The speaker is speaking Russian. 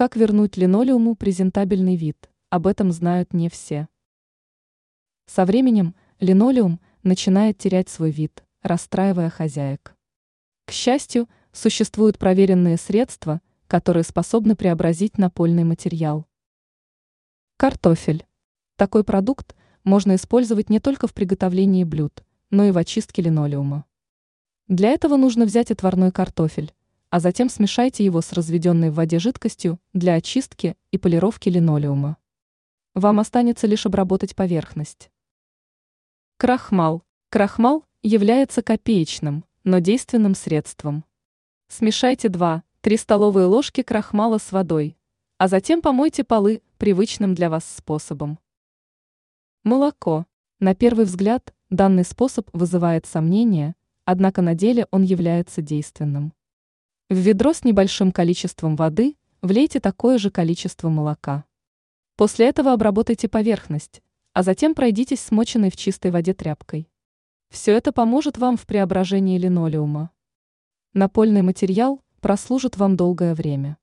Как вернуть линолеуму презентабельный вид? Об этом знают не все. Со временем линолеум начинает терять свой вид, расстраивая хозяек. К счастью, существуют проверенные средства, которые способны преобразить напольный материал. Картофель. Такой продукт можно использовать не только в приготовлении блюд, но и в очистке линолеума. Для этого нужно взять отварной картофель, а затем смешайте его с разведенной в воде жидкостью для очистки и полировки линолеума. Вам останется лишь обработать поверхность. Крахмал. Крахмал является копеечным, но действенным средством. Смешайте 2-3 столовые ложки крахмала с водой, а затем помойте полы привычным для вас способом. Молоко. На первый взгляд данный способ вызывает сомнения, однако на деле он является действенным. В ведро с небольшим количеством воды влейте такое же количество молока. После этого обработайте поверхность, а затем пройдитесь смоченной в чистой воде тряпкой. Все это поможет вам в преображении линолеума. Напольный материал прослужит вам долгое время.